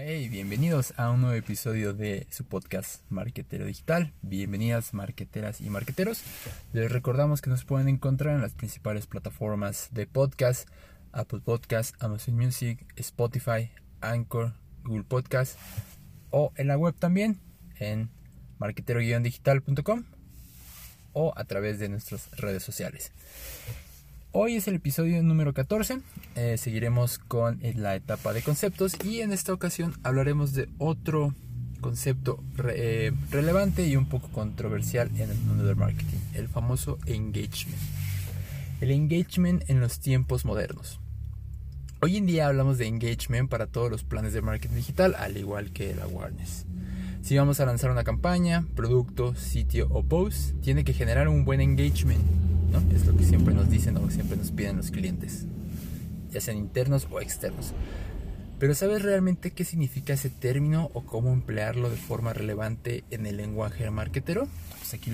Hey, bienvenidos a un nuevo episodio de su podcast Marquetero Digital. Bienvenidas marqueteras y marqueteros. Les recordamos que nos pueden encontrar en las principales plataformas de podcast, Apple Podcast, Amazon Music, Spotify, Anchor, Google Podcast o en la web también en marquetero-digital.com o a través de nuestras redes sociales. Hoy es el episodio número 14, eh, seguiremos con eh, la etapa de conceptos y en esta ocasión hablaremos de otro concepto eh, relevante y un poco controversial en el mundo del marketing, el famoso engagement. El engagement en los tiempos modernos. Hoy en día hablamos de engagement para todos los planes de marketing digital, al igual que el awareness. Si vamos a lanzar una campaña, producto, sitio o post, tiene que generar un buen engagement es lo que siempre nos dicen o siempre nos piden los clientes, ya sean internos o externos. Pero ¿sabes realmente qué significa ese término o cómo emplearlo de forma relevante en el lenguaje marketero? Pues aquí,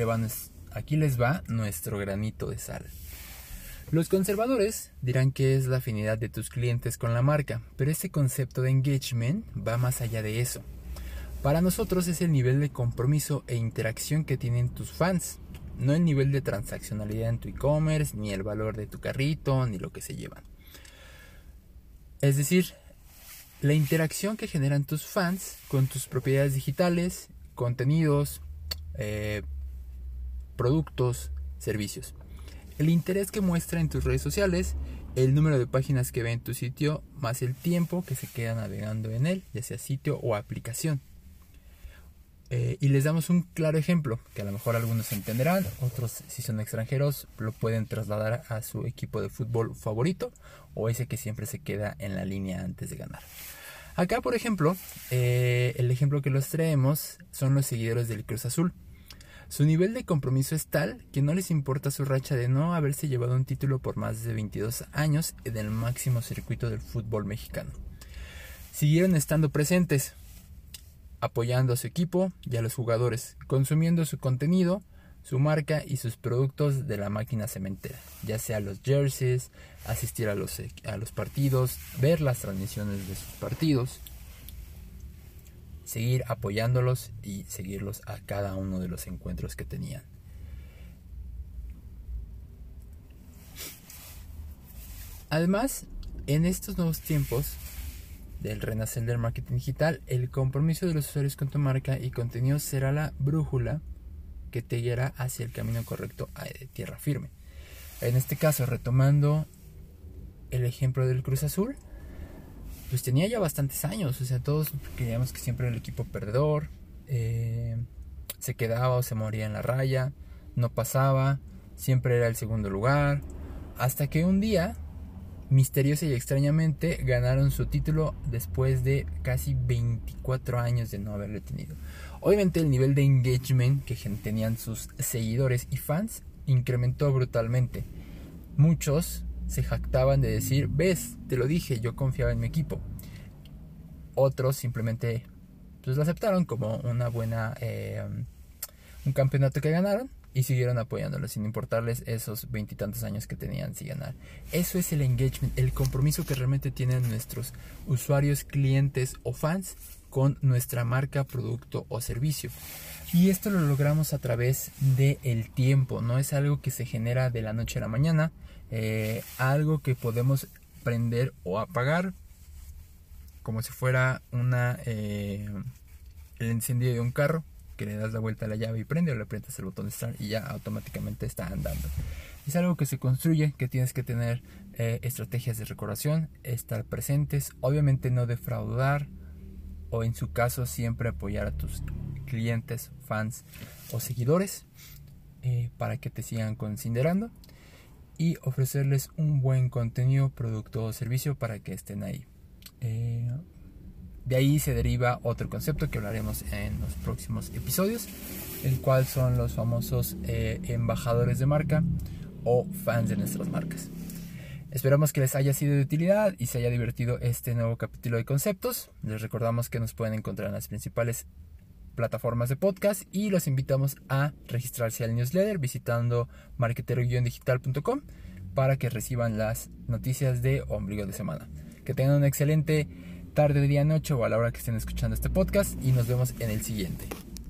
aquí les va nuestro granito de sal. Los conservadores dirán que es la afinidad de tus clientes con la marca, pero este concepto de engagement va más allá de eso. Para nosotros es el nivel de compromiso e interacción que tienen tus fans no el nivel de transaccionalidad en tu e-commerce, ni el valor de tu carrito, ni lo que se llevan. Es decir, la interacción que generan tus fans con tus propiedades digitales, contenidos, eh, productos, servicios. El interés que muestra en tus redes sociales, el número de páginas que ve en tu sitio, más el tiempo que se queda navegando en él, ya sea sitio o aplicación. Eh, y les damos un claro ejemplo, que a lo mejor algunos entenderán, otros si son extranjeros lo pueden trasladar a su equipo de fútbol favorito o ese que siempre se queda en la línea antes de ganar. Acá, por ejemplo, eh, el ejemplo que los traemos son los seguidores del Cruz Azul. Su nivel de compromiso es tal que no les importa su racha de no haberse llevado un título por más de 22 años en el máximo circuito del fútbol mexicano. Siguieron estando presentes, apoyando a su equipo y a los jugadores, consumiendo su contenido, su marca y sus productos de la máquina cementera, ya sea los jerseys, asistir a los, a los partidos, ver las transmisiones de sus partidos, seguir apoyándolos y seguirlos a cada uno de los encuentros que tenían. Además, en estos nuevos tiempos, del renacer del marketing digital, el compromiso de los usuarios con tu marca y contenido será la brújula que te guiará hacia el camino correcto de tierra firme. En este caso, retomando el ejemplo del Cruz Azul, pues tenía ya bastantes años, o sea, todos creíamos que siempre el equipo perdedor, eh, se quedaba o se moría en la raya, no pasaba, siempre era el segundo lugar, hasta que un día misteriosa y extrañamente ganaron su título después de casi 24 años de no haberlo tenido. Obviamente el nivel de engagement que tenían sus seguidores y fans incrementó brutalmente. Muchos se jactaban de decir, ves, te lo dije, yo confiaba en mi equipo. Otros simplemente pues, lo aceptaron como una buena eh, un campeonato que ganaron y siguieron apoyándolo sin importarles esos veintitantos años que tenían sin ganar. Eso es el engagement, el compromiso que realmente tienen nuestros usuarios, clientes o fans con nuestra marca, producto o servicio. Y esto lo logramos a través del el tiempo, no es algo que se genera de la noche a la mañana, eh, algo que podemos prender o apagar como si fuera una eh, el encendido de un carro que le das la vuelta a la llave y prende o le aprietas el botón de start y ya automáticamente está andando. Es algo que se construye, que tienes que tener eh, estrategias de recordación, estar presentes, obviamente no defraudar o en su caso siempre apoyar a tus clientes, fans o seguidores eh, para que te sigan considerando y ofrecerles un buen contenido, producto o servicio para que estén ahí. Eh, de ahí se deriva otro concepto que hablaremos en los próximos episodios, el cual son los famosos eh, embajadores de marca o fans de nuestras marcas. Esperamos que les haya sido de utilidad y se haya divertido este nuevo capítulo de conceptos. Les recordamos que nos pueden encontrar en las principales plataformas de podcast y los invitamos a registrarse al newsletter visitando marketero-digital.com para que reciban las noticias de ombligo de semana. Que tengan un excelente tarde, día, noche o a la hora que estén escuchando este podcast y nos vemos en el siguiente.